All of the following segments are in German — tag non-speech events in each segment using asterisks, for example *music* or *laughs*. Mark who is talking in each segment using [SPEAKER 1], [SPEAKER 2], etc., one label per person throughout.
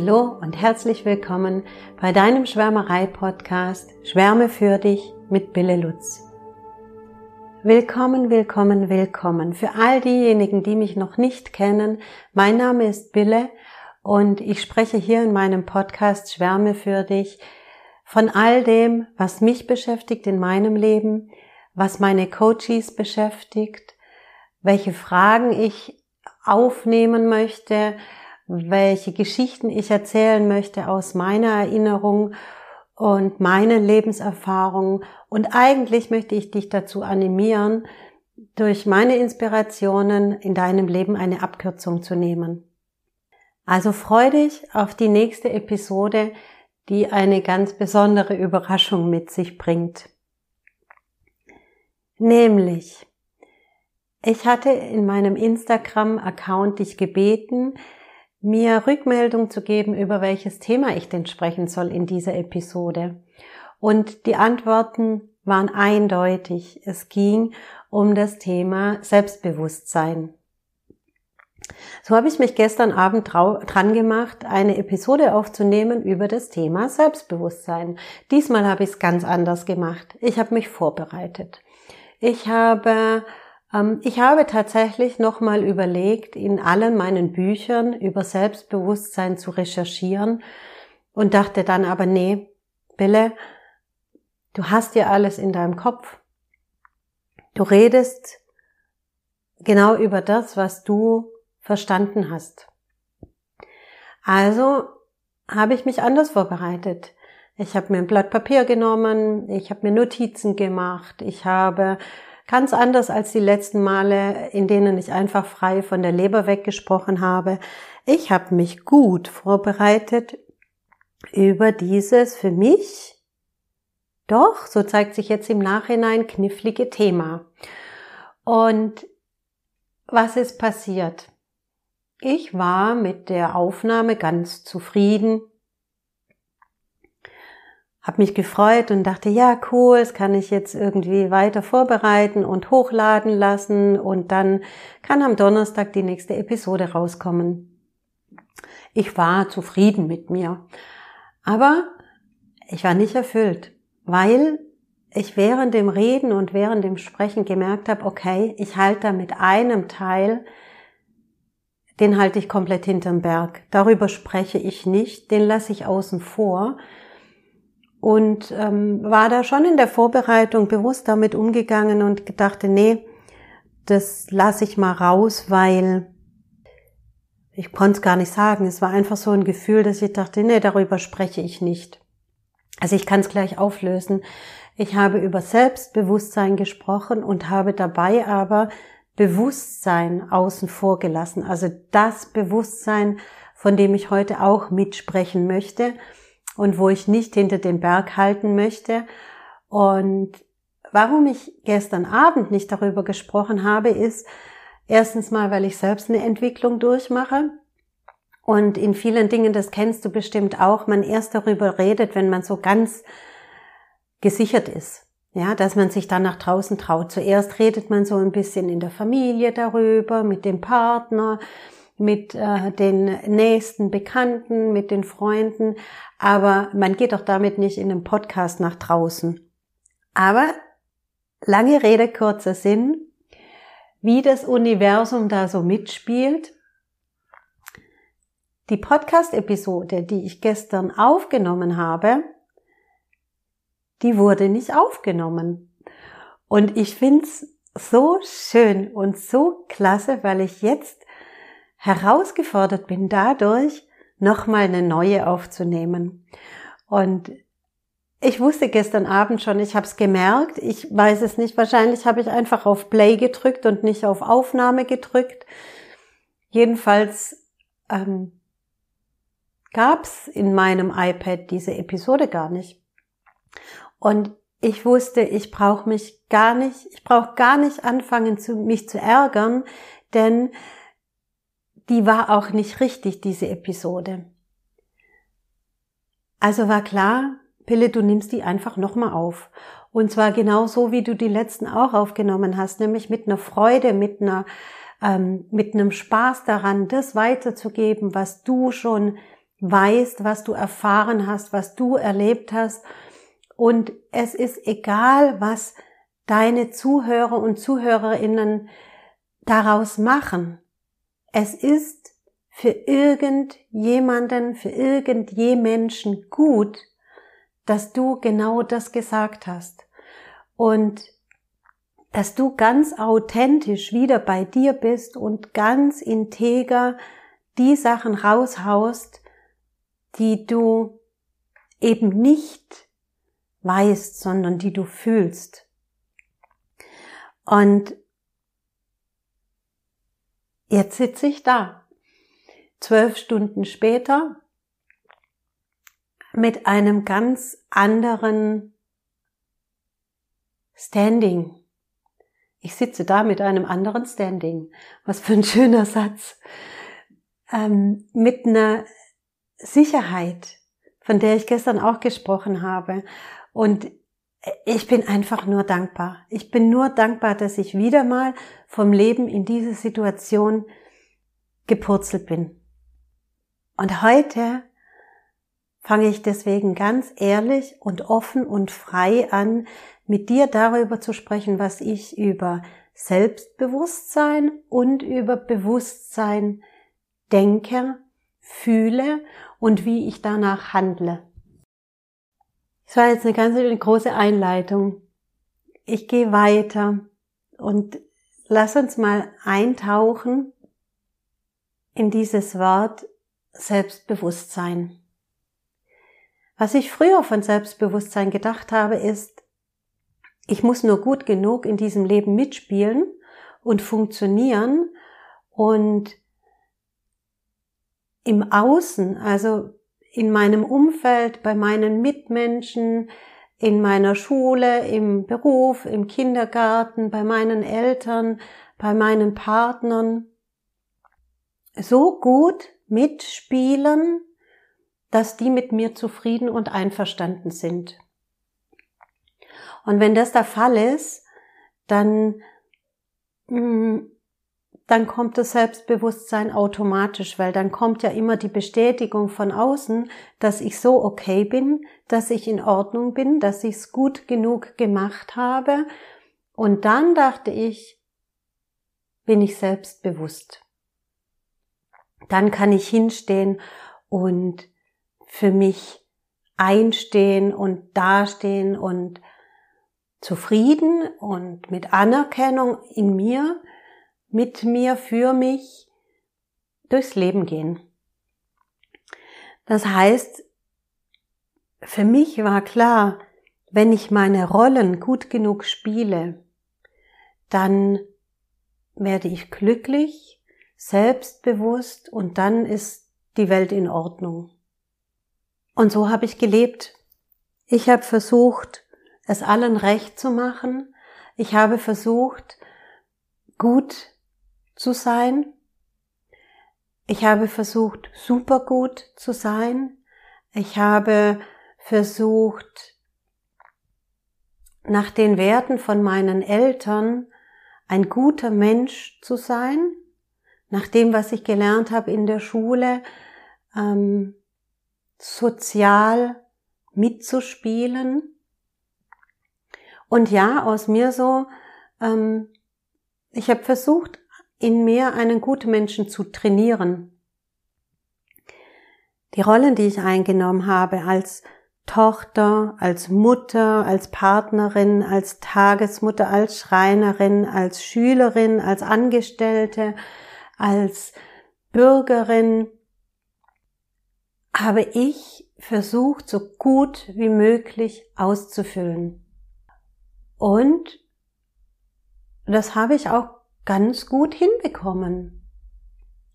[SPEAKER 1] Hallo und herzlich willkommen bei deinem Schwärmerei-Podcast Schwärme für dich mit Bille Lutz. Willkommen, willkommen, willkommen. Für all diejenigen, die mich noch nicht kennen, mein Name ist Bille und ich spreche hier in meinem Podcast Schwärme für dich von all dem, was mich beschäftigt in meinem Leben, was meine Coaches beschäftigt, welche Fragen ich aufnehmen möchte, welche Geschichten ich erzählen möchte aus meiner Erinnerung und meinen Lebenserfahrungen. Und eigentlich möchte ich dich dazu animieren, durch meine Inspirationen in deinem Leben eine Abkürzung zu nehmen. Also freu dich auf die nächste Episode, die eine ganz besondere Überraschung mit sich bringt. Nämlich, ich hatte in meinem Instagram-Account dich gebeten, mir Rückmeldung zu geben, über welches Thema ich denn sprechen soll in dieser Episode. Und die Antworten waren eindeutig. Es ging um das Thema Selbstbewusstsein. So habe ich mich gestern Abend dran gemacht, eine Episode aufzunehmen über das Thema Selbstbewusstsein. Diesmal habe ich es ganz anders gemacht. Ich habe mich vorbereitet. Ich habe ich habe tatsächlich nochmal überlegt, in allen meinen Büchern über Selbstbewusstsein zu recherchieren und dachte dann aber, nee, Bille, du hast ja alles in deinem Kopf. Du redest genau über das, was du verstanden hast. Also habe ich mich anders vorbereitet. Ich habe mir ein Blatt Papier genommen, ich habe mir Notizen gemacht, ich habe Ganz anders als die letzten Male, in denen ich einfach frei von der Leber weggesprochen habe. Ich habe mich gut vorbereitet über dieses für mich doch, so zeigt sich jetzt im Nachhinein, knifflige Thema. Und was ist passiert? Ich war mit der Aufnahme ganz zufrieden habe mich gefreut und dachte, ja, cool, das kann ich jetzt irgendwie weiter vorbereiten und hochladen lassen und dann kann am Donnerstag die nächste Episode rauskommen. Ich war zufrieden mit mir, aber ich war nicht erfüllt, weil ich während dem Reden und während dem Sprechen gemerkt habe, okay, ich halte da mit einem Teil, den halte ich komplett hinterm Berg. Darüber spreche ich nicht, den lasse ich außen vor und ähm, war da schon in der Vorbereitung bewusst damit umgegangen und gedachte, nee, das lasse ich mal raus, weil ich konnte es gar nicht sagen. Es war einfach so ein Gefühl, dass ich dachte, nee, darüber spreche ich nicht. Also ich kann es gleich auflösen. Ich habe über Selbstbewusstsein gesprochen und habe dabei aber Bewusstsein außen vor gelassen. Also das Bewusstsein, von dem ich heute auch mitsprechen möchte und wo ich nicht hinter den Berg halten möchte. Und warum ich gestern Abend nicht darüber gesprochen habe, ist erstens mal, weil ich selbst eine Entwicklung durchmache. Und in vielen Dingen, das kennst du bestimmt auch, man erst darüber redet, wenn man so ganz gesichert ist. Ja, dass man sich dann nach draußen traut. Zuerst redet man so ein bisschen in der Familie darüber, mit dem Partner, mit äh, den nächsten Bekannten, mit den Freunden, aber man geht doch damit nicht in einem Podcast nach draußen. Aber lange Rede, kurzer Sinn, wie das Universum da so mitspielt. Die Podcast-Episode, die ich gestern aufgenommen habe, die wurde nicht aufgenommen. Und ich find's so schön und so klasse, weil ich jetzt herausgefordert bin dadurch, nochmal eine neue aufzunehmen. Und ich wusste gestern Abend schon, ich habe es gemerkt, ich weiß es nicht, wahrscheinlich habe ich einfach auf Play gedrückt und nicht auf Aufnahme gedrückt. Jedenfalls ähm, gab es in meinem iPad diese Episode gar nicht. Und ich wusste, ich brauche mich gar nicht, ich brauche gar nicht anfangen, zu, mich zu ärgern, denn die war auch nicht richtig, diese Episode. Also war klar, Pille, du nimmst die einfach nochmal auf. Und zwar genau so, wie du die letzten auch aufgenommen hast, nämlich mit einer Freude, mit einer, ähm, mit einem Spaß daran, das weiterzugeben, was du schon weißt, was du erfahren hast, was du erlebt hast. Und es ist egal, was deine Zuhörer und Zuhörerinnen daraus machen. Es ist für irgendjemanden, für irgendje Menschen gut, dass du genau das gesagt hast. Und dass du ganz authentisch wieder bei dir bist und ganz integer die Sachen raushaust, die du eben nicht weißt, sondern die du fühlst. Und jetzt sitze ich da, zwölf Stunden später, mit einem ganz anderen Standing. Ich sitze da mit einem anderen Standing. Was für ein schöner Satz. Ähm, mit einer Sicherheit, von der ich gestern auch gesprochen habe. Und ich bin einfach nur dankbar. Ich bin nur dankbar, dass ich wieder mal vom Leben in diese Situation gepurzelt bin. Und heute fange ich deswegen ganz ehrlich und offen und frei an, mit dir darüber zu sprechen, was ich über Selbstbewusstsein und über Bewusstsein denke, fühle und wie ich danach handle. Es war jetzt eine ganz große Einleitung. Ich gehe weiter und lass uns mal eintauchen in dieses Wort Selbstbewusstsein. Was ich früher von Selbstbewusstsein gedacht habe, ist, ich muss nur gut genug in diesem Leben mitspielen und funktionieren und im Außen, also in meinem Umfeld, bei meinen Mitmenschen, in meiner Schule, im Beruf, im Kindergarten, bei meinen Eltern, bei meinen Partnern, so gut mitspielen, dass die mit mir zufrieden und einverstanden sind. Und wenn das der Fall ist, dann, mm, dann kommt das Selbstbewusstsein automatisch, weil dann kommt ja immer die Bestätigung von außen, dass ich so okay bin, dass ich in Ordnung bin, dass ich es gut genug gemacht habe. Und dann dachte ich, bin ich selbstbewusst. Dann kann ich hinstehen und für mich einstehen und dastehen und zufrieden und mit Anerkennung in mir, mit mir, für mich durchs Leben gehen. Das heißt, für mich war klar, wenn ich meine Rollen gut genug spiele, dann werde ich glücklich, selbstbewusst und dann ist die Welt in Ordnung. Und so habe ich gelebt. Ich habe versucht, es allen recht zu machen. Ich habe versucht, gut zu sein. Ich habe versucht, super gut zu sein. Ich habe versucht, nach den Werten von meinen Eltern ein guter Mensch zu sein, nach dem, was ich gelernt habe in der Schule, ähm, sozial mitzuspielen, und ja, aus mir so, ähm, ich habe versucht, in mir einen guten Menschen zu trainieren. Die Rollen, die ich eingenommen habe als Tochter, als Mutter, als Partnerin, als Tagesmutter, als Schreinerin, als Schülerin, als Angestellte, als Bürgerin, habe ich versucht, so gut wie möglich auszufüllen. Und das habe ich auch ganz gut hinbekommen.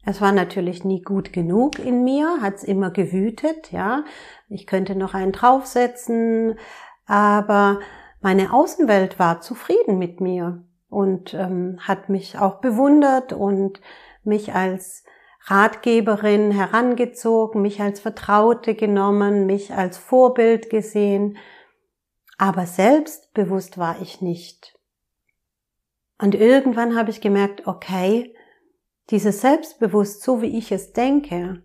[SPEAKER 1] Es war natürlich nie gut genug in mir, hat es immer gewütet, ja. Ich könnte noch einen draufsetzen, aber meine Außenwelt war zufrieden mit mir und ähm, hat mich auch bewundert und mich als Ratgeberin herangezogen, mich als Vertraute genommen, mich als Vorbild gesehen aber selbstbewusst war ich nicht. Und irgendwann habe ich gemerkt, okay, dieses Selbstbewusst, so wie ich es denke,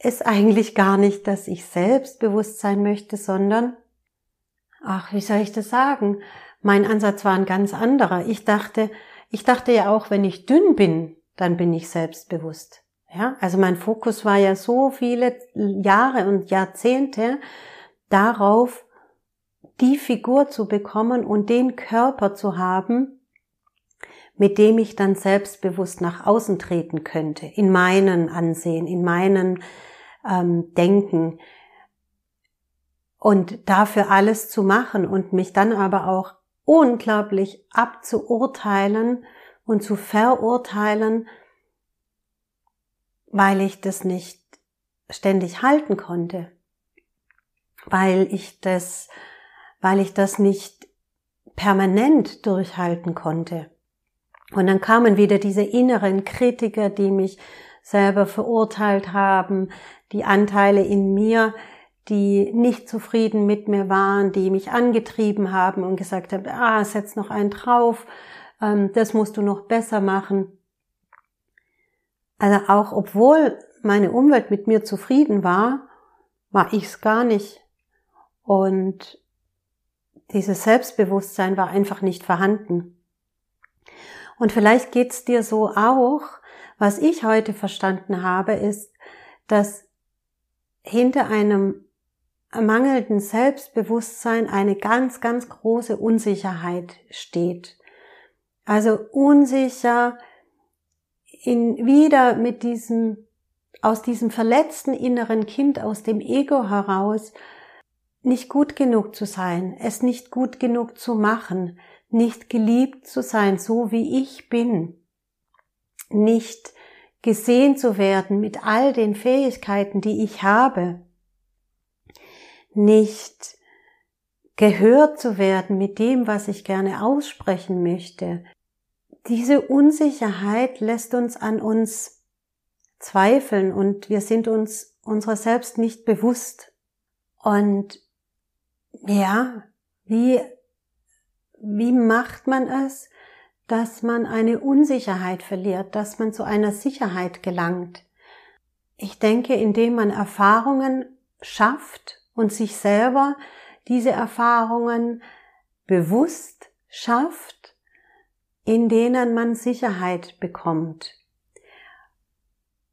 [SPEAKER 1] ist eigentlich gar nicht, dass ich selbstbewusst sein möchte, sondern, ach, wie soll ich das sagen? Mein Ansatz war ein ganz anderer. Ich dachte, ich dachte ja auch, wenn ich dünn bin, dann bin ich selbstbewusst. Ja, also mein Fokus war ja so viele Jahre und Jahrzehnte darauf, die Figur zu bekommen und den Körper zu haben, mit dem ich dann selbstbewusst nach außen treten könnte, in meinen Ansehen, in meinen ähm, Denken. Und dafür alles zu machen und mich dann aber auch unglaublich abzuurteilen und zu verurteilen, weil ich das nicht ständig halten konnte, weil ich das, weil ich das nicht permanent durchhalten konnte. Und dann kamen wieder diese inneren Kritiker, die mich selber verurteilt haben, die Anteile in mir, die nicht zufrieden mit mir waren, die mich angetrieben haben und gesagt haben, ah, setz noch einen drauf, ähm, das musst du noch besser machen. Also auch obwohl meine Umwelt mit mir zufrieden war, war ich es gar nicht. Und dieses Selbstbewusstsein war einfach nicht vorhanden. Und vielleicht geht's dir so auch. Was ich heute verstanden habe, ist, dass hinter einem mangelnden Selbstbewusstsein eine ganz, ganz große Unsicherheit steht. Also unsicher in wieder mit diesem, aus diesem verletzten inneren Kind, aus dem Ego heraus, nicht gut genug zu sein, es nicht gut genug zu machen, nicht geliebt zu sein, so wie ich bin, nicht gesehen zu werden mit all den Fähigkeiten, die ich habe, nicht gehört zu werden mit dem, was ich gerne aussprechen möchte. Diese Unsicherheit lässt uns an uns zweifeln und wir sind uns unserer selbst nicht bewusst. Und ja, wie, wie macht man es, dass man eine Unsicherheit verliert, dass man zu einer Sicherheit gelangt? Ich denke, indem man Erfahrungen schafft und sich selber diese Erfahrungen bewusst schafft, in denen man Sicherheit bekommt.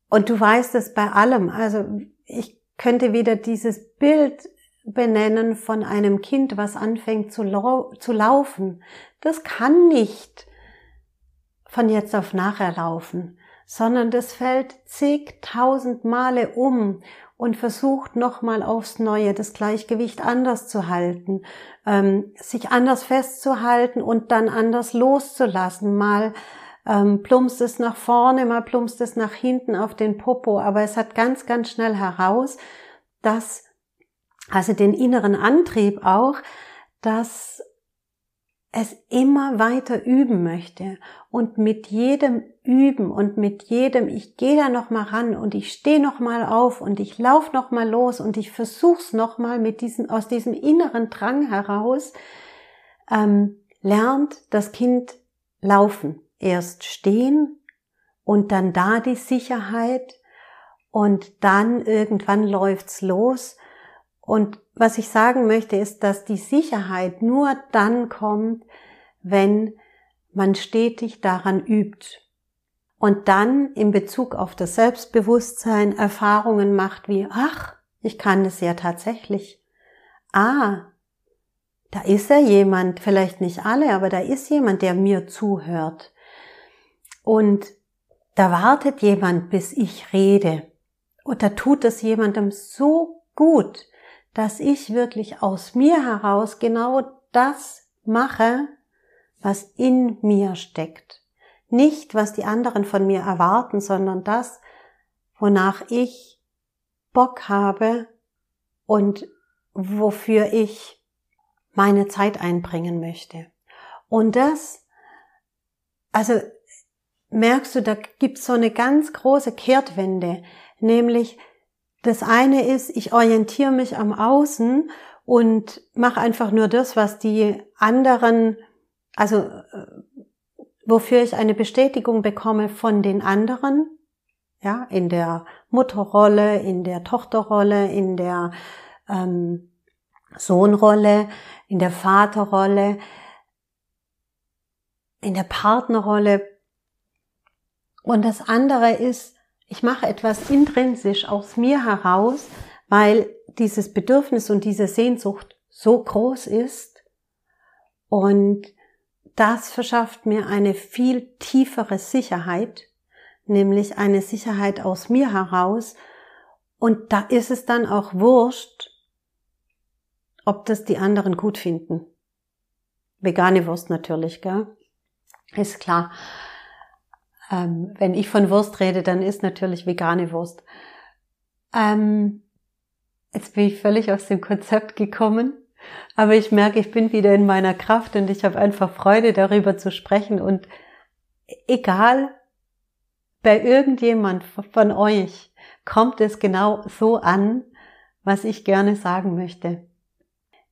[SPEAKER 1] Und du weißt es bei allem. Also ich könnte wieder dieses Bild benennen von einem Kind, was anfängt zu, lau zu laufen. Das kann nicht von jetzt auf nachher laufen, sondern das fällt zigtausend Male um und versucht nochmal aufs Neue das Gleichgewicht anders zu halten, ähm, sich anders festzuhalten und dann anders loszulassen. Mal ähm, plumpst es nach vorne, mal plumpst es nach hinten auf den Popo, aber es hat ganz, ganz schnell heraus, dass, also den inneren Antrieb auch, dass es immer weiter üben möchte und mit jedem Üben und mit jedem ich gehe da noch mal ran und ich stehe noch mal auf und ich lauf noch mal los und ich versuch's noch mal mit diesem aus diesem inneren Drang heraus ähm, lernt das Kind laufen. Erst stehen und dann da die Sicherheit und dann irgendwann läuft's los und was ich sagen möchte, ist, dass die Sicherheit nur dann kommt, wenn man stetig daran übt und dann in Bezug auf das Selbstbewusstsein Erfahrungen macht wie, ach, ich kann es ja tatsächlich. Ah, da ist ja jemand, vielleicht nicht alle, aber da ist jemand, der mir zuhört. Und da wartet jemand, bis ich rede. Und da tut es jemandem so gut, dass ich wirklich aus mir heraus genau das mache, was in mir steckt. Nicht, was die anderen von mir erwarten, sondern das, wonach ich Bock habe und wofür ich meine Zeit einbringen möchte. Und das, also merkst du, da gibt's so eine ganz große Kehrtwende, nämlich das eine ist, ich orientiere mich am Außen und mache einfach nur das, was die anderen, also äh, wofür ich eine Bestätigung bekomme von den anderen, ja, in der Mutterrolle, in der Tochterrolle, in der ähm, Sohnrolle, in der Vaterrolle, in der Partnerrolle. Und das andere ist, ich mache etwas intrinsisch aus mir heraus, weil dieses Bedürfnis und diese Sehnsucht so groß ist und das verschafft mir eine viel tiefere Sicherheit, nämlich eine Sicherheit aus mir heraus. Und da ist es dann auch wurscht, ob das die anderen gut finden. Vegane Wurst natürlich, gell? Ist klar. Ähm, wenn ich von Wurst rede, dann ist natürlich vegane Wurst. Ähm, jetzt bin ich völlig aus dem Konzept gekommen. Aber ich merke, ich bin wieder in meiner Kraft und ich habe einfach Freude darüber zu sprechen und egal bei irgendjemand von euch kommt es genau so an, was ich gerne sagen möchte.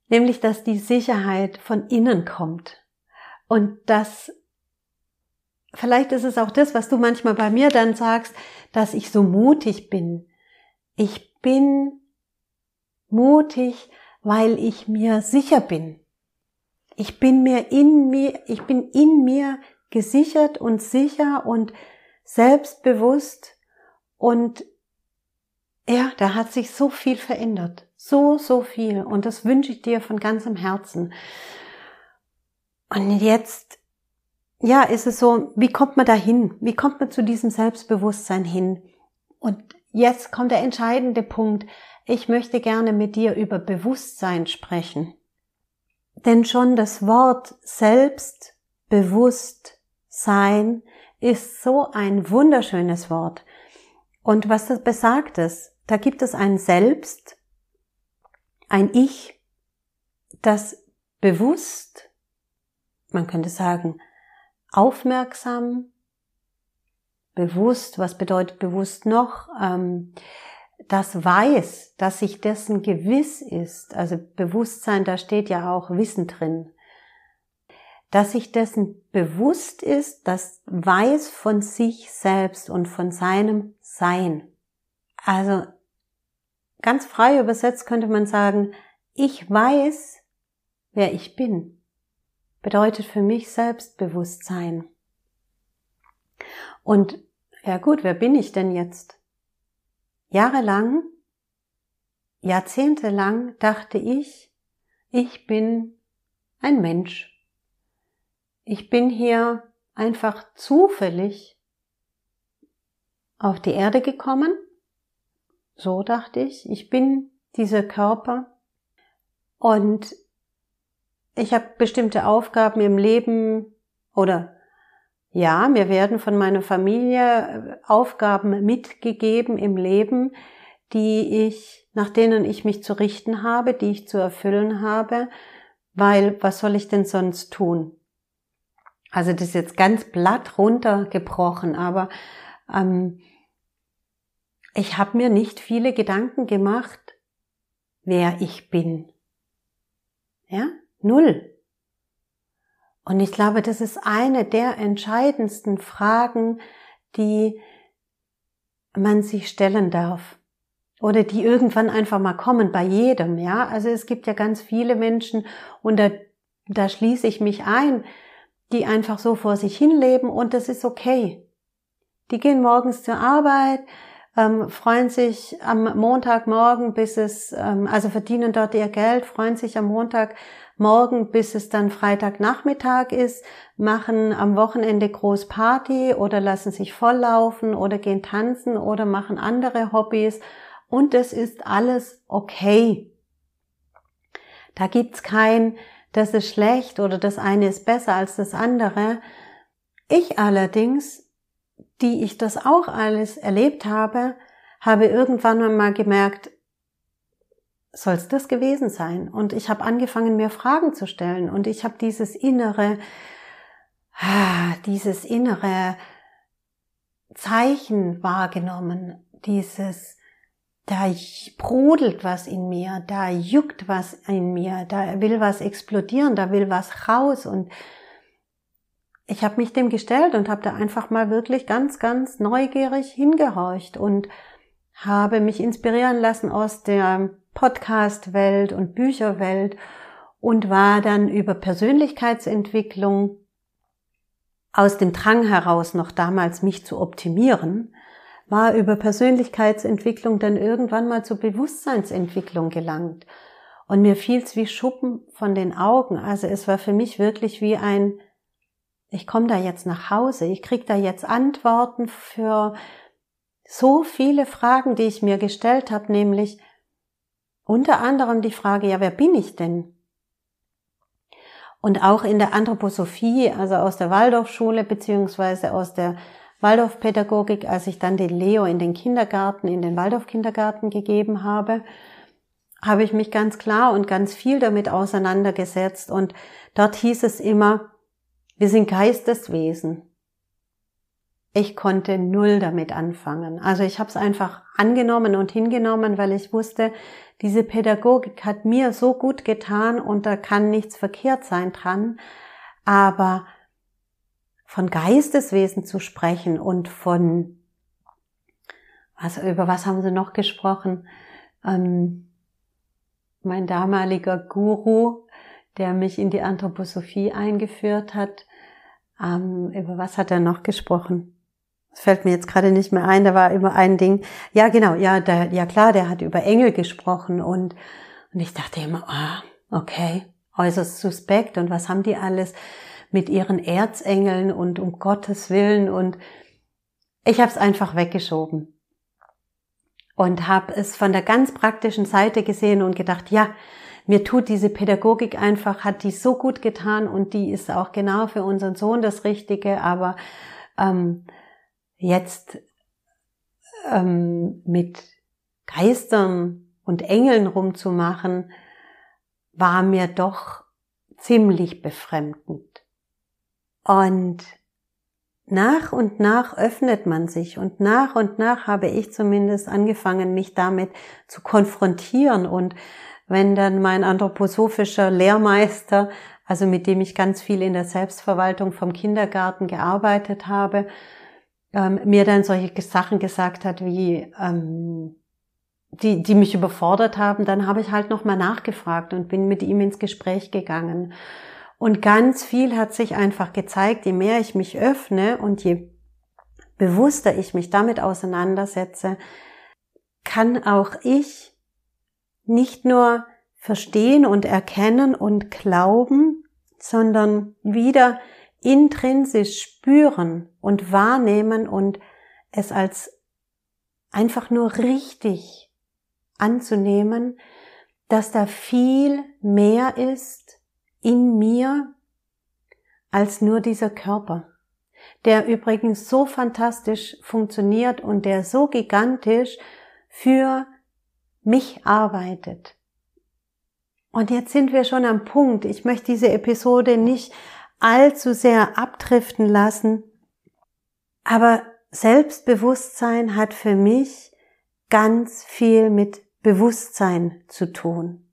[SPEAKER 1] Nämlich, dass die Sicherheit von innen kommt und dass vielleicht ist es auch das, was du manchmal bei mir dann sagst, dass ich so mutig bin. Ich bin mutig, weil ich mir sicher bin. Ich bin mir in mir, ich bin in mir gesichert und sicher und selbstbewusst und ja, da hat sich so viel verändert. So, so viel. Und das wünsche ich dir von ganzem Herzen. Und jetzt, ja, ist es so, wie kommt man da hin? Wie kommt man zu diesem Selbstbewusstsein hin? Und jetzt kommt der entscheidende Punkt. Ich möchte gerne mit dir über Bewusstsein sprechen. Denn schon das Wort Selbstbewusstsein ist so ein wunderschönes Wort. Und was das besagt ist, da gibt es ein Selbst, ein Ich, das bewusst, man könnte sagen, aufmerksam, bewusst, was bedeutet bewusst noch, ähm, das weiß, dass sich dessen gewiss ist, also Bewusstsein, da steht ja auch Wissen drin, dass sich dessen bewusst ist, das weiß von sich selbst und von seinem Sein. Also ganz frei übersetzt könnte man sagen, ich weiß, wer ich bin, bedeutet für mich Selbstbewusstsein. Und ja gut, wer bin ich denn jetzt? Jahrelang, jahrzehntelang dachte ich, ich bin ein Mensch. Ich bin hier einfach zufällig auf die Erde gekommen. So dachte ich, ich bin dieser Körper und ich habe bestimmte Aufgaben im Leben oder ja, mir werden von meiner Familie äh, Aufgaben mitgegeben im Leben, die ich, nach denen ich mich zu richten habe, die ich zu erfüllen habe, weil was soll ich denn sonst tun? Also das ist jetzt ganz platt runtergebrochen, aber ähm, ich habe mir nicht viele Gedanken gemacht, wer ich bin. Ja, null. Und ich glaube, das ist eine der entscheidendsten Fragen, die man sich stellen darf. Oder die irgendwann einfach mal kommen bei jedem, ja. Also es gibt ja ganz viele Menschen und da, da schließe ich mich ein, die einfach so vor sich hinleben und das ist okay. Die gehen morgens zur Arbeit, ähm, freuen sich am Montagmorgen, bis es, ähm, also verdienen dort ihr Geld, freuen sich am Montag morgen, bis es dann Freitagnachmittag ist, machen am Wochenende groß Party oder lassen sich volllaufen oder gehen tanzen oder machen andere Hobbys und es ist alles okay. Da gibt's kein, das ist schlecht oder das eine ist besser als das andere. Ich allerdings, die ich das auch alles erlebt habe, habe irgendwann mal gemerkt, soll es das gewesen sein? Und ich habe angefangen, mir Fragen zu stellen. Und ich habe dieses innere, ah, dieses innere Zeichen wahrgenommen, dieses, da brodelt was in mir, da juckt was in mir, da will was explodieren, da will was raus. Und ich habe mich dem gestellt und habe da einfach mal wirklich ganz, ganz neugierig hingehorcht und habe mich inspirieren lassen aus der Podcast-Welt und Bücherwelt und war dann über Persönlichkeitsentwicklung aus dem Drang heraus, noch damals mich zu optimieren, war über Persönlichkeitsentwicklung dann irgendwann mal zur Bewusstseinsentwicklung gelangt. Und mir fiel's wie Schuppen von den Augen. Also es war für mich wirklich wie ein, ich komme da jetzt nach Hause, ich krieg da jetzt Antworten für so viele Fragen, die ich mir gestellt habe, nämlich unter anderem die Frage, ja, wer bin ich denn? Und auch in der Anthroposophie, also aus der Waldorfschule beziehungsweise aus der Waldorfpädagogik, als ich dann den Leo in den Kindergarten, in den Waldorfkindergarten gegeben habe, habe ich mich ganz klar und ganz viel damit auseinandergesetzt. Und dort hieß es immer, wir sind Geisteswesen. Ich konnte null damit anfangen. Also ich habe es einfach angenommen und hingenommen, weil ich wusste, diese Pädagogik hat mir so gut getan und da kann nichts verkehrt sein dran. Aber von Geisteswesen zu sprechen und von, was, über was haben sie noch gesprochen? Ähm, mein damaliger Guru, der mich in die Anthroposophie eingeführt hat, ähm, über was hat er noch gesprochen? Das fällt mir jetzt gerade nicht mehr ein, da war immer ein Ding. Ja, genau, ja, der, ja klar, der hat über Engel gesprochen und, und ich dachte immer, ah, okay, äußerst suspekt. Und was haben die alles mit ihren Erzengeln und um Gottes Willen? Und ich habe es einfach weggeschoben und habe es von der ganz praktischen Seite gesehen und gedacht, ja, mir tut diese Pädagogik einfach, hat die so gut getan und die ist auch genau für unseren Sohn das Richtige, aber ähm, jetzt ähm, mit Geistern und Engeln rumzumachen, war mir doch ziemlich befremdend. Und nach und nach öffnet man sich und nach und nach habe ich zumindest angefangen, mich damit zu konfrontieren und wenn dann mein anthroposophischer Lehrmeister, also mit dem ich ganz viel in der Selbstverwaltung vom Kindergarten gearbeitet habe, ähm, mir dann solche Sachen gesagt hat, wie ähm, die, die mich überfordert haben, dann habe ich halt nochmal nachgefragt und bin mit ihm ins Gespräch gegangen. Und ganz viel hat sich einfach gezeigt, je mehr ich mich öffne und je bewusster ich mich damit auseinandersetze, kann auch ich nicht nur verstehen und erkennen und glauben, sondern wieder intrinsisch spüren und wahrnehmen und es als einfach nur richtig anzunehmen, dass da viel mehr ist in mir als nur dieser Körper, der übrigens so fantastisch funktioniert und der so gigantisch für mich arbeitet. Und jetzt sind wir schon am Punkt. Ich möchte diese Episode nicht allzu sehr abdriften lassen. Aber Selbstbewusstsein hat für mich ganz viel mit Bewusstsein zu tun.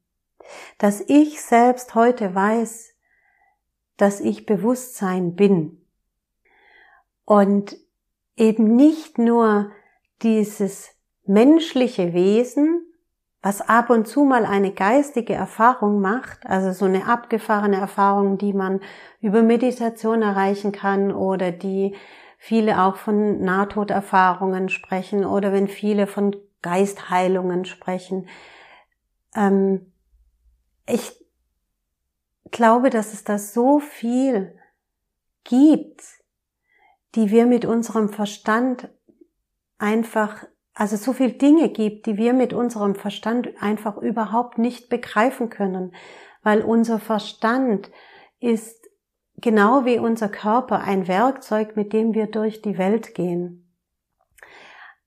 [SPEAKER 1] Dass ich selbst heute weiß, dass ich Bewusstsein bin. Und eben nicht nur dieses menschliche Wesen, was ab und zu mal eine geistige Erfahrung macht, also so eine abgefahrene Erfahrung, die man über Meditation erreichen kann oder die viele auch von Nahtoderfahrungen sprechen oder wenn viele von Geistheilungen sprechen. Ähm, ich glaube, dass es da so viel gibt, die wir mit unserem Verstand einfach also so viel Dinge gibt, die wir mit unserem Verstand einfach überhaupt nicht begreifen können, weil unser Verstand ist genau wie unser Körper ein Werkzeug, mit dem wir durch die Welt gehen.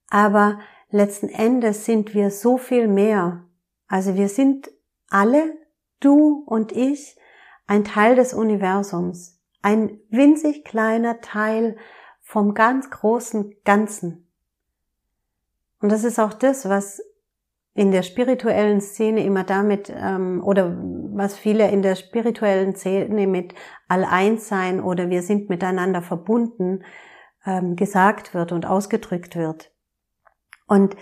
[SPEAKER 1] Aber letzten Endes sind wir so viel mehr. Also wir sind alle, du und ich, ein Teil des Universums, ein winzig kleiner Teil vom ganz großen Ganzen. Und das ist auch das, was in der spirituellen Szene immer damit, ähm, oder was viele in der spirituellen Szene mit All-Eins-Sein oder wir sind miteinander verbunden ähm, gesagt wird und ausgedrückt wird. Und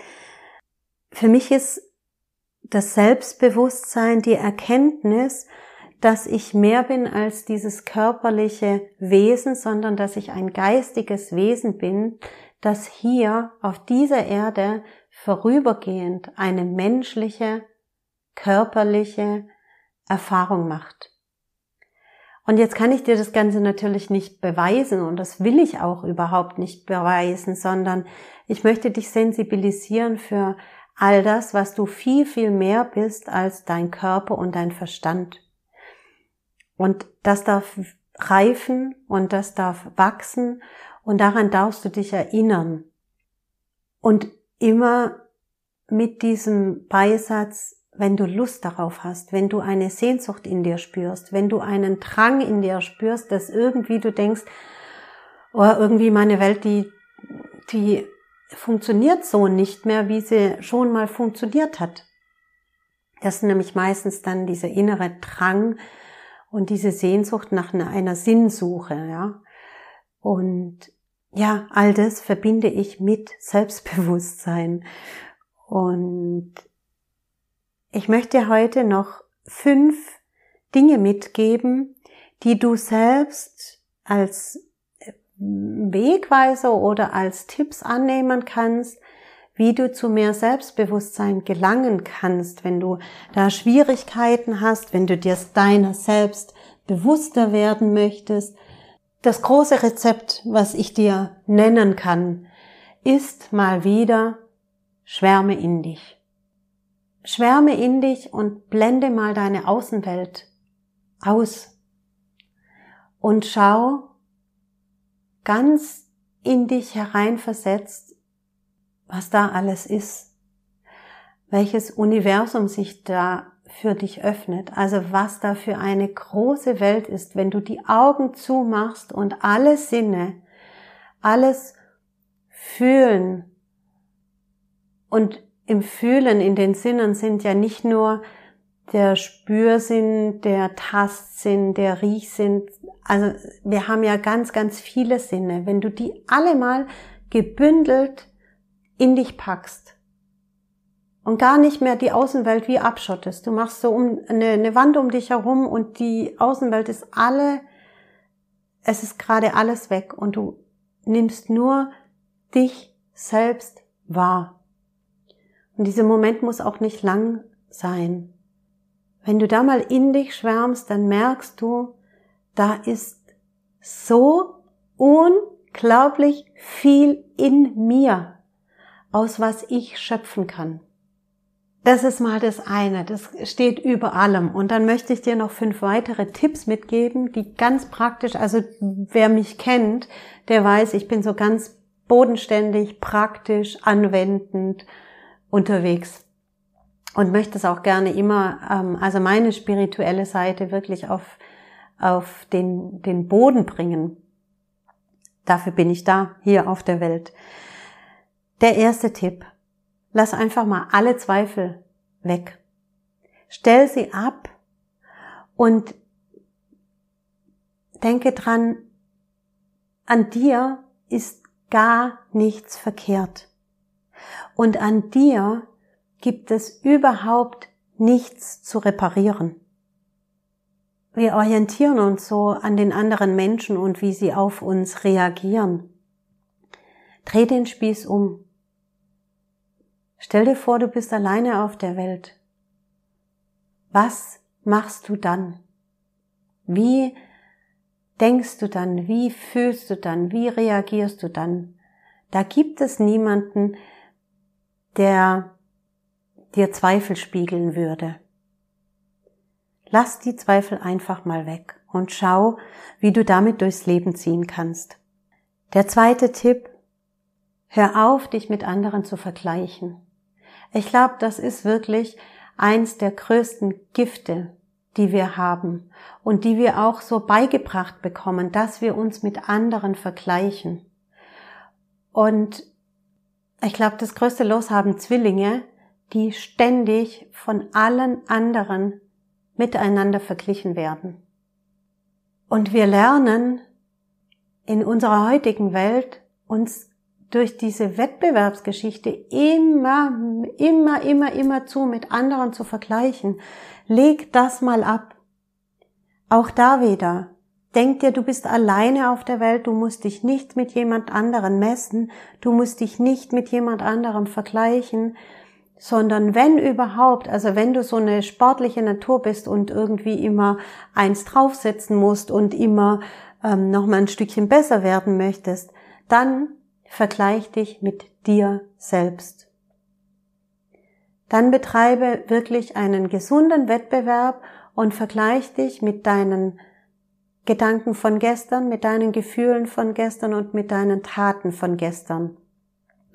[SPEAKER 1] für mich ist das Selbstbewusstsein die Erkenntnis, dass ich mehr bin als dieses körperliche Wesen, sondern dass ich ein geistiges Wesen bin, das hier auf dieser Erde vorübergehend eine menschliche, körperliche Erfahrung macht. Und jetzt kann ich dir das Ganze natürlich nicht beweisen und das will ich auch überhaupt nicht beweisen, sondern ich möchte dich sensibilisieren für all das, was du viel, viel mehr bist als dein Körper und dein Verstand. Und das darf reifen und das darf wachsen und daran darfst du dich erinnern. Und immer mit diesem Beisatz, wenn du Lust darauf hast, wenn du eine Sehnsucht in dir spürst, wenn du einen Drang in dir spürst, dass irgendwie du denkst, oh, irgendwie meine Welt, die, die funktioniert so nicht mehr, wie sie schon mal funktioniert hat. Das ist nämlich meistens dann dieser innere Drang und diese Sehnsucht nach einer Sinnsuche, ja. Und ja, all das verbinde ich mit Selbstbewusstsein. Und ich möchte heute noch fünf Dinge mitgeben, die du selbst als Wegweiser oder als Tipps annehmen kannst, wie du zu mehr Selbstbewusstsein gelangen kannst, wenn du da Schwierigkeiten hast, wenn du dir deiner selbst bewusster werden möchtest, das große Rezept, was ich dir nennen kann, ist mal wieder Schwärme in dich. Schwärme in dich und blende mal deine Außenwelt aus und schau ganz in dich hereinversetzt, was da alles ist, welches Universum sich da für dich öffnet. Also was da für eine große Welt ist, wenn du die Augen zumachst und alle Sinne, alles fühlen. Und im Fühlen in den Sinnen sind ja nicht nur der Spürsinn, der Tastsinn, der Riechsinn. Also wir haben ja ganz, ganz viele Sinne. Wenn du die alle mal gebündelt in dich packst, und gar nicht mehr die Außenwelt wie abschottest. Du machst so um eine, eine Wand um dich herum und die Außenwelt ist alle, es ist gerade alles weg und du nimmst nur dich selbst wahr. Und dieser Moment muss auch nicht lang sein. Wenn du da mal in dich schwärmst, dann merkst du, da ist so unglaublich viel in mir, aus was ich schöpfen kann. Das ist mal das eine, das steht über allem. Und dann möchte ich dir noch fünf weitere Tipps mitgeben, die ganz praktisch, also wer mich kennt, der weiß, ich bin so ganz bodenständig, praktisch, anwendend unterwegs und möchte es auch gerne immer, ähm, also meine spirituelle Seite wirklich auf, auf den, den Boden bringen. Dafür bin ich da, hier auf der Welt. Der erste Tipp. Lass einfach mal alle Zweifel weg. Stell sie ab und denke dran, an dir ist gar nichts verkehrt. Und an dir gibt es überhaupt nichts zu reparieren. Wir orientieren uns so an den anderen Menschen und wie sie auf uns reagieren. Dreh den Spieß um. Stell dir vor, du bist alleine auf der Welt. Was machst du dann? Wie denkst du dann? Wie fühlst du dann? Wie reagierst du dann? Da gibt es niemanden, der dir Zweifel spiegeln würde. Lass die Zweifel einfach mal weg und schau, wie du damit durchs Leben ziehen kannst. Der zweite Tipp, hör auf, dich mit anderen zu vergleichen. Ich glaube, das ist wirklich eins der größten Gifte, die wir haben und die wir auch so beigebracht bekommen, dass wir uns mit anderen vergleichen. Und ich glaube, das größte Los haben Zwillinge, die ständig von allen anderen miteinander verglichen werden. Und wir lernen in unserer heutigen Welt uns durch diese Wettbewerbsgeschichte immer, immer, immer, immer zu mit anderen zu vergleichen. Leg das mal ab. Auch da wieder. Denk dir, du bist alleine auf der Welt, du musst dich nicht mit jemand anderen messen, du musst dich nicht mit jemand anderem vergleichen, sondern wenn überhaupt, also wenn du so eine sportliche Natur bist und irgendwie immer eins draufsetzen musst und immer ähm, noch mal ein Stückchen besser werden möchtest, dann vergleich dich mit dir selbst. Dann betreibe wirklich einen gesunden Wettbewerb und vergleich dich mit deinen Gedanken von gestern, mit deinen Gefühlen von gestern und mit deinen Taten von gestern.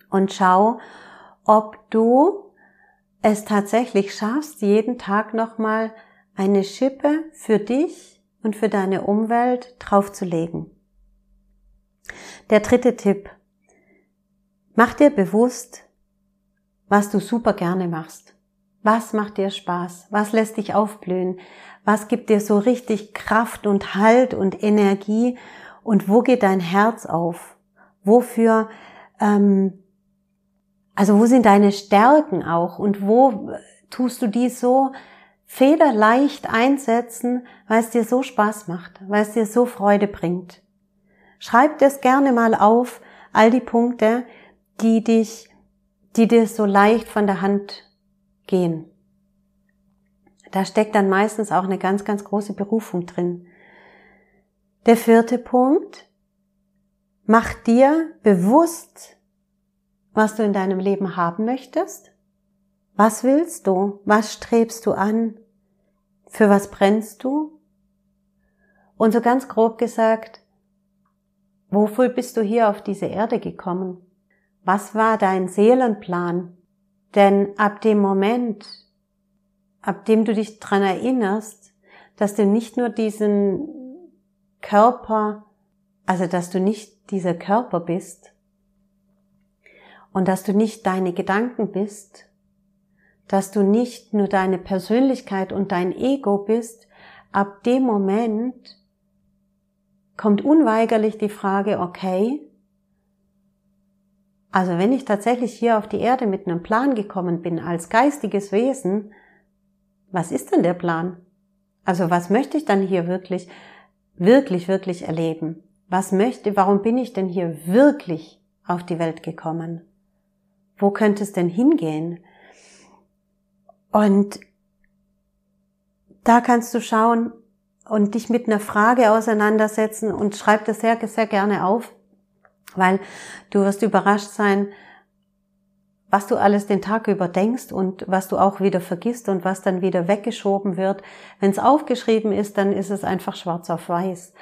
[SPEAKER 1] Und schau, ob du es tatsächlich schaffst, jeden Tag nochmal eine Schippe für dich und für deine Umwelt draufzulegen. Der dritte Tipp. Mach dir bewusst, was du super gerne machst. Was macht dir Spaß? Was lässt dich aufblühen? Was gibt dir so richtig Kraft und Halt und Energie? Und wo geht dein Herz auf? Wofür, ähm, also wo sind deine Stärken auch? Und wo tust du die so federleicht einsetzen, weil es dir so Spaß macht, weil es dir so Freude bringt? Schreib das gerne mal auf, all die Punkte, die dich, die dir so leicht von der Hand gehen. Da steckt dann meistens auch eine ganz, ganz große Berufung drin. Der vierte Punkt, mach dir bewusst, was du in deinem Leben haben möchtest. Was willst du? Was strebst du an? Für was brennst du? Und so ganz grob gesagt, wofür bist du hier auf diese Erde gekommen? Was war dein Seelenplan? Denn ab dem Moment, ab dem du dich dran erinnerst, dass du nicht nur diesen Körper, also dass du nicht dieser Körper bist und dass du nicht deine Gedanken bist, dass du nicht nur deine Persönlichkeit und dein Ego bist, ab dem Moment kommt unweigerlich die Frage, okay, also wenn ich tatsächlich hier auf die Erde mit einem Plan gekommen bin als geistiges Wesen, was ist denn der Plan? Also was möchte ich dann hier wirklich, wirklich, wirklich erleben? Was möchte, warum bin ich denn hier wirklich auf die Welt gekommen? Wo könnte es denn hingehen? Und da kannst du schauen und dich mit einer Frage auseinandersetzen und schreib das sehr, sehr gerne auf weil du wirst überrascht sein, was du alles den Tag über denkst und was du auch wieder vergisst und was dann wieder weggeschoben wird. Wenn es aufgeschrieben ist, dann ist es einfach schwarz auf weiß.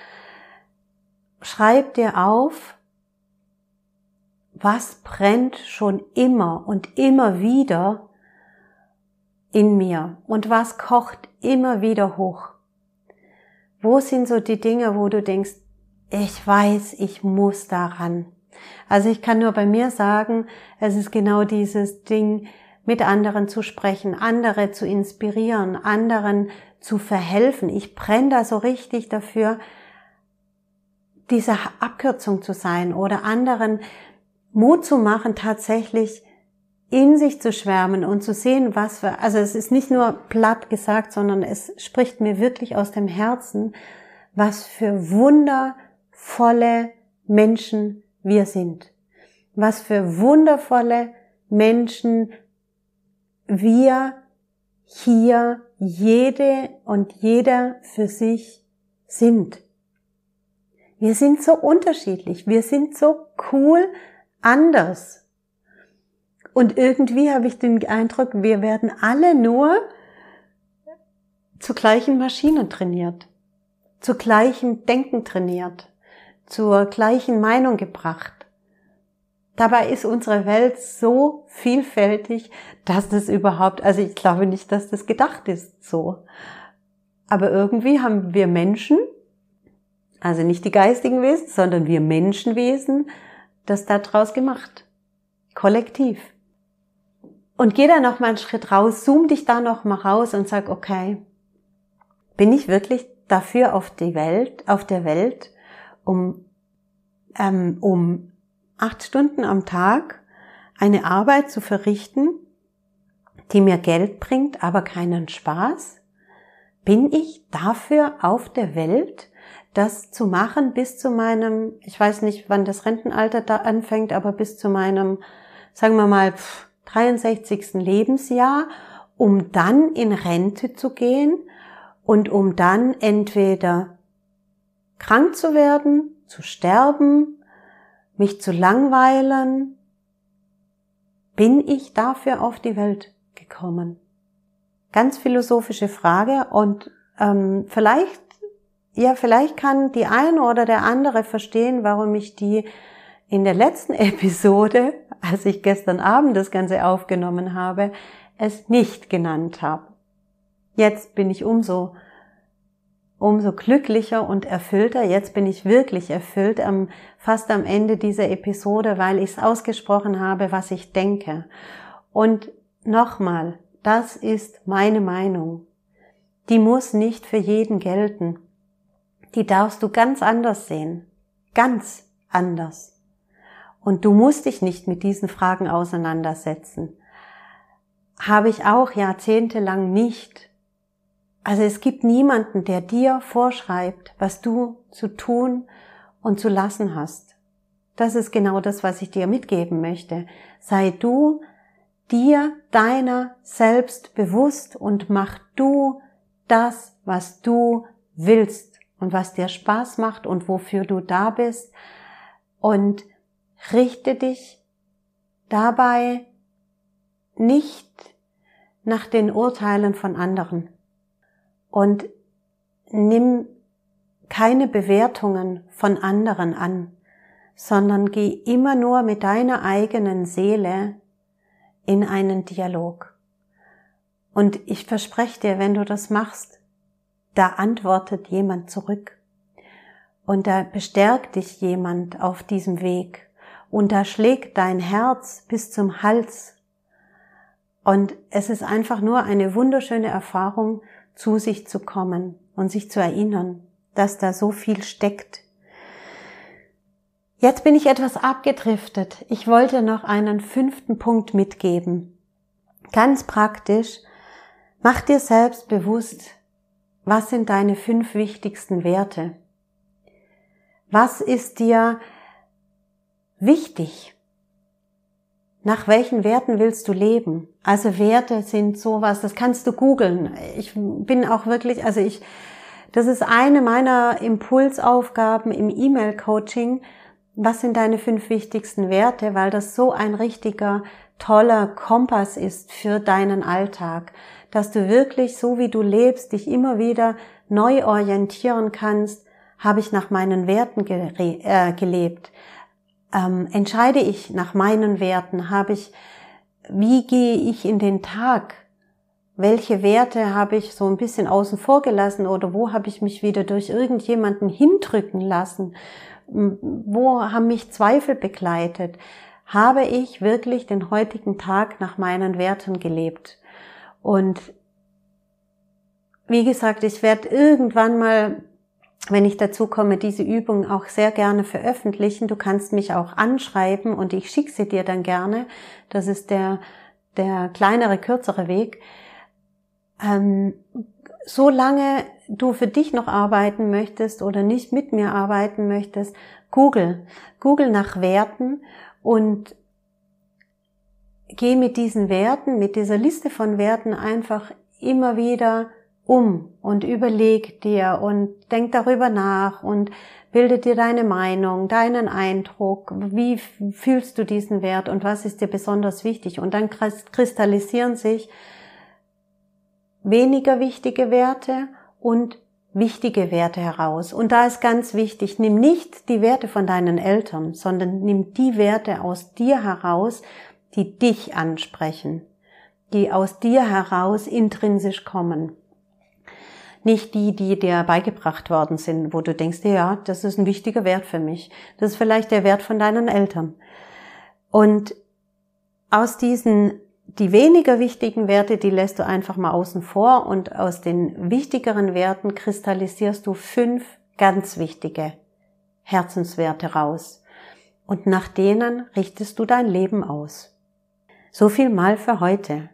[SPEAKER 1] Schreib dir auf, was brennt schon immer und immer wieder in mir und was kocht immer wieder hoch. Wo sind so die Dinge, wo du denkst, ich weiß, ich muss daran. Also ich kann nur bei mir sagen, es ist genau dieses Ding, mit anderen zu sprechen, andere zu inspirieren, anderen zu verhelfen. Ich brenne da so richtig dafür, diese Abkürzung zu sein oder anderen Mut zu machen, tatsächlich in sich zu schwärmen und zu sehen, was für, also es ist nicht nur platt gesagt, sondern es spricht mir wirklich aus dem Herzen, was für Wunder wundervolle Menschen wir sind. Was für wundervolle Menschen wir hier jede und jeder für sich sind. Wir sind so unterschiedlich, wir sind so cool anders. Und irgendwie habe ich den Eindruck, wir werden alle nur zu gleichen Maschinen trainiert, zu gleichem Denken trainiert zur gleichen Meinung gebracht. Dabei ist unsere Welt so vielfältig, dass das überhaupt, also ich glaube nicht, dass das gedacht ist so. Aber irgendwie haben wir Menschen, also nicht die geistigen Wesen, sondern wir Menschenwesen, das daraus gemacht. Kollektiv. Und geh da noch mal einen Schritt raus, zoom dich da noch mal raus und sag, okay, bin ich wirklich dafür auf die Welt, auf der Welt, um, ähm, um acht Stunden am Tag eine Arbeit zu verrichten, die mir Geld bringt, aber keinen Spaß? Bin ich dafür auf der Welt, das zu machen bis zu meinem, ich weiß nicht, wann das Rentenalter da anfängt, aber bis zu meinem, sagen wir mal, 63. Lebensjahr, um dann in Rente zu gehen und um dann entweder krank zu werden, zu sterben, mich zu langweilen. Bin ich dafür auf die Welt gekommen? Ganz philosophische Frage und ähm, vielleicht, ja, vielleicht kann die eine oder der andere verstehen, warum ich die in der letzten *laughs* Episode, als ich gestern Abend das Ganze aufgenommen habe, es nicht genannt habe. Jetzt bin ich umso umso glücklicher und erfüllter. Jetzt bin ich wirklich erfüllt, am, fast am Ende dieser Episode, weil ich es ausgesprochen habe, was ich denke. Und nochmal, das ist meine Meinung. Die muss nicht für jeden gelten. Die darfst du ganz anders sehen. Ganz anders. Und du musst dich nicht mit diesen Fragen auseinandersetzen. Habe ich auch jahrzehntelang nicht. Also es gibt niemanden, der dir vorschreibt, was du zu tun und zu lassen hast. Das ist genau das, was ich dir mitgeben möchte. Sei du dir deiner selbst bewusst und mach du das, was du willst und was dir Spaß macht und wofür du da bist und richte dich dabei nicht nach den Urteilen von anderen und nimm keine Bewertungen von anderen an, sondern geh immer nur mit deiner eigenen Seele in einen Dialog. Und ich verspreche dir, wenn du das machst, da antwortet jemand zurück. Und da bestärkt dich jemand auf diesem Weg. Und da schlägt dein Herz bis zum Hals. Und es ist einfach nur eine wunderschöne Erfahrung, zu sich zu kommen und sich zu erinnern, dass da so viel steckt. Jetzt bin ich etwas abgedriftet. Ich wollte noch einen fünften Punkt mitgeben. Ganz praktisch, mach dir selbst bewusst, was sind deine fünf wichtigsten Werte? Was ist dir wichtig? Nach welchen Werten willst du leben? Also Werte sind sowas, das kannst du googeln. Ich bin auch wirklich, also ich, das ist eine meiner Impulsaufgaben im E-Mail-Coaching. Was sind deine fünf wichtigsten Werte? Weil das so ein richtiger, toller Kompass ist für deinen Alltag, dass du wirklich so wie du lebst, dich immer wieder neu orientieren kannst. Habe ich nach meinen Werten äh, gelebt? Ähm, entscheide ich nach meinen Werten? Habe ich, wie gehe ich in den Tag? Welche Werte habe ich so ein bisschen außen vor gelassen oder wo habe ich mich wieder durch irgendjemanden hindrücken lassen? Wo haben mich Zweifel begleitet? Habe ich wirklich den heutigen Tag nach meinen Werten gelebt? Und wie gesagt, ich werde irgendwann mal wenn ich dazu komme, diese Übung auch sehr gerne veröffentlichen. Du kannst mich auch anschreiben und ich schicke sie dir dann gerne. Das ist der, der kleinere, kürzere Weg. Ähm, solange du für dich noch arbeiten möchtest oder nicht mit mir arbeiten möchtest, Google. Google nach Werten und geh mit diesen Werten, mit dieser Liste von Werten einfach immer wieder um und überleg dir und denk darüber nach und bilde dir deine Meinung, deinen Eindruck, wie fühlst du diesen Wert und was ist dir besonders wichtig. Und dann kristallisieren sich weniger wichtige Werte und wichtige Werte heraus. Und da ist ganz wichtig, nimm nicht die Werte von deinen Eltern, sondern nimm die Werte aus dir heraus, die dich ansprechen, die aus dir heraus intrinsisch kommen nicht die, die dir beigebracht worden sind, wo du denkst, ja, das ist ein wichtiger Wert für mich. Das ist vielleicht der Wert von deinen Eltern. Und aus diesen, die weniger wichtigen Werte, die lässt du einfach mal außen vor und aus den wichtigeren Werten kristallisierst du fünf ganz wichtige Herzenswerte raus. und nach denen richtest du dein Leben aus. So viel mal für heute.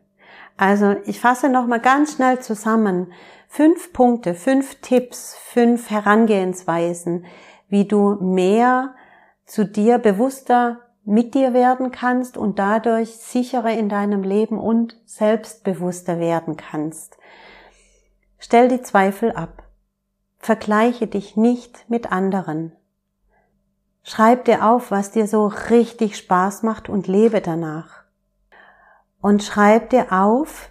[SPEAKER 1] Also ich fasse noch mal ganz schnell zusammen. Fünf Punkte, fünf Tipps, fünf Herangehensweisen, wie du mehr zu dir bewusster mit dir werden kannst und dadurch sicherer in deinem Leben und selbstbewusster werden kannst. Stell die Zweifel ab. Vergleiche dich nicht mit anderen. Schreib dir auf, was dir so richtig Spaß macht und lebe danach. Und schreib dir auf,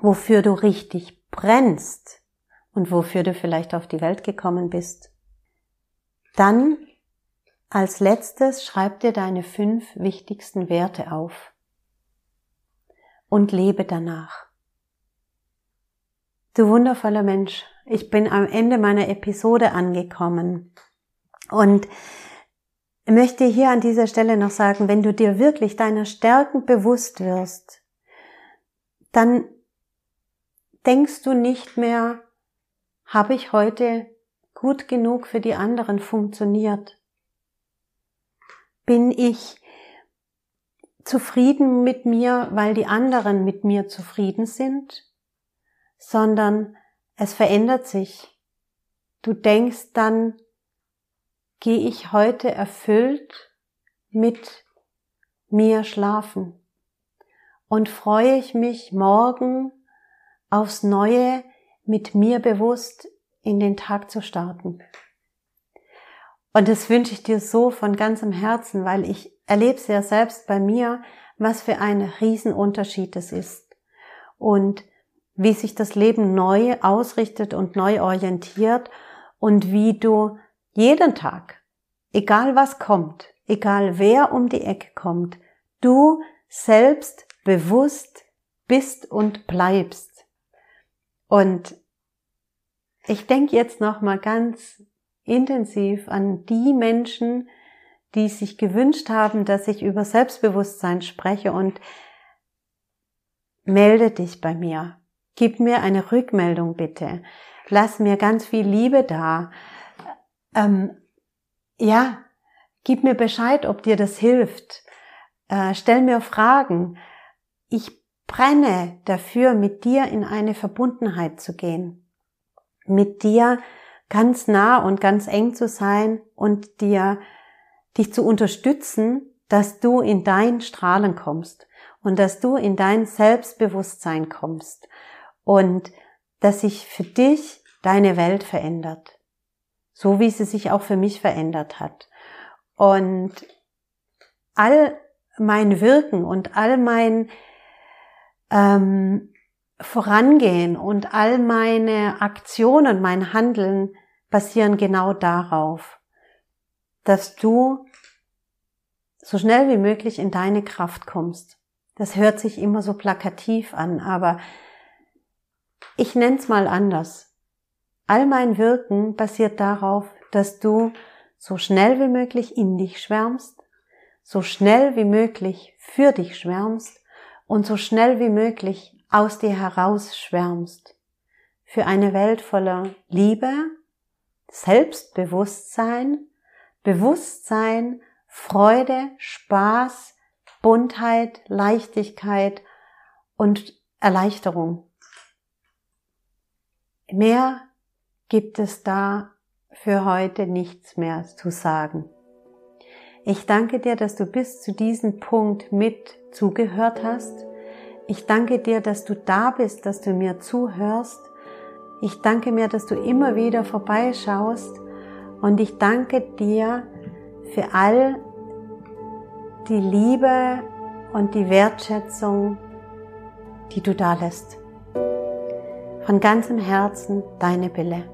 [SPEAKER 1] wofür du richtig brennst und wofür du vielleicht auf die Welt gekommen bist. Dann als letztes schreib dir deine fünf wichtigsten Werte auf und lebe danach. Du wundervoller Mensch, ich bin am Ende meiner Episode angekommen und möchte hier an dieser Stelle noch sagen, wenn du dir wirklich deiner Stärken bewusst wirst, dann denkst du nicht mehr, habe ich heute gut genug für die anderen funktioniert? Bin ich zufrieden mit mir, weil die anderen mit mir zufrieden sind, sondern es verändert sich. Du denkst dann, gehe ich heute erfüllt mit mir schlafen und freue ich mich morgen aufs Neue mit mir bewusst in den Tag zu starten. Und das wünsche ich dir so von ganzem Herzen, weil ich erlebe es ja selbst bei mir, was für ein Riesenunterschied es ist. Und wie sich das Leben neu ausrichtet und neu orientiert und wie du jeden Tag, egal was kommt, egal wer um die Ecke kommt, du selbst bewusst bist und bleibst. Und ich denke jetzt noch mal ganz intensiv an die Menschen, die sich gewünscht haben, dass ich über Selbstbewusstsein spreche und melde dich bei mir. Gib mir eine Rückmeldung bitte. Lass mir ganz viel Liebe da. Ähm, ja, gib mir Bescheid, ob dir das hilft. Äh, stell mir Fragen. Ich brenne dafür, mit dir in eine Verbundenheit zu gehen. Mit dir ganz nah und ganz eng zu sein und dir, dich zu unterstützen, dass du in dein Strahlen kommst und dass du in dein Selbstbewusstsein kommst und dass sich für dich deine Welt verändert. So wie sie sich auch für mich verändert hat. Und all mein Wirken und all mein ähm, Vorangehen und all meine Aktionen, mein Handeln basieren genau darauf, dass du so schnell wie möglich in deine Kraft kommst. Das hört sich immer so plakativ an, aber ich nenne es mal anders. All mein Wirken basiert darauf, dass du so schnell wie möglich in dich schwärmst, so schnell wie möglich für dich schwärmst und so schnell wie möglich aus dir heraus schwärmst. Für eine Welt voller Liebe, Selbstbewusstsein, Bewusstsein, Freude, Spaß, Buntheit, Leichtigkeit und Erleichterung. Mehr gibt es da für heute nichts mehr zu sagen. Ich danke dir, dass du bis zu diesem Punkt mit zugehört hast. Ich danke dir, dass du da bist, dass du mir zuhörst ich danke mir, dass du immer wieder vorbeischaust und ich danke dir für all die Liebe und die Wertschätzung, die du da lässt. Von ganzem Herzen, deine Bille.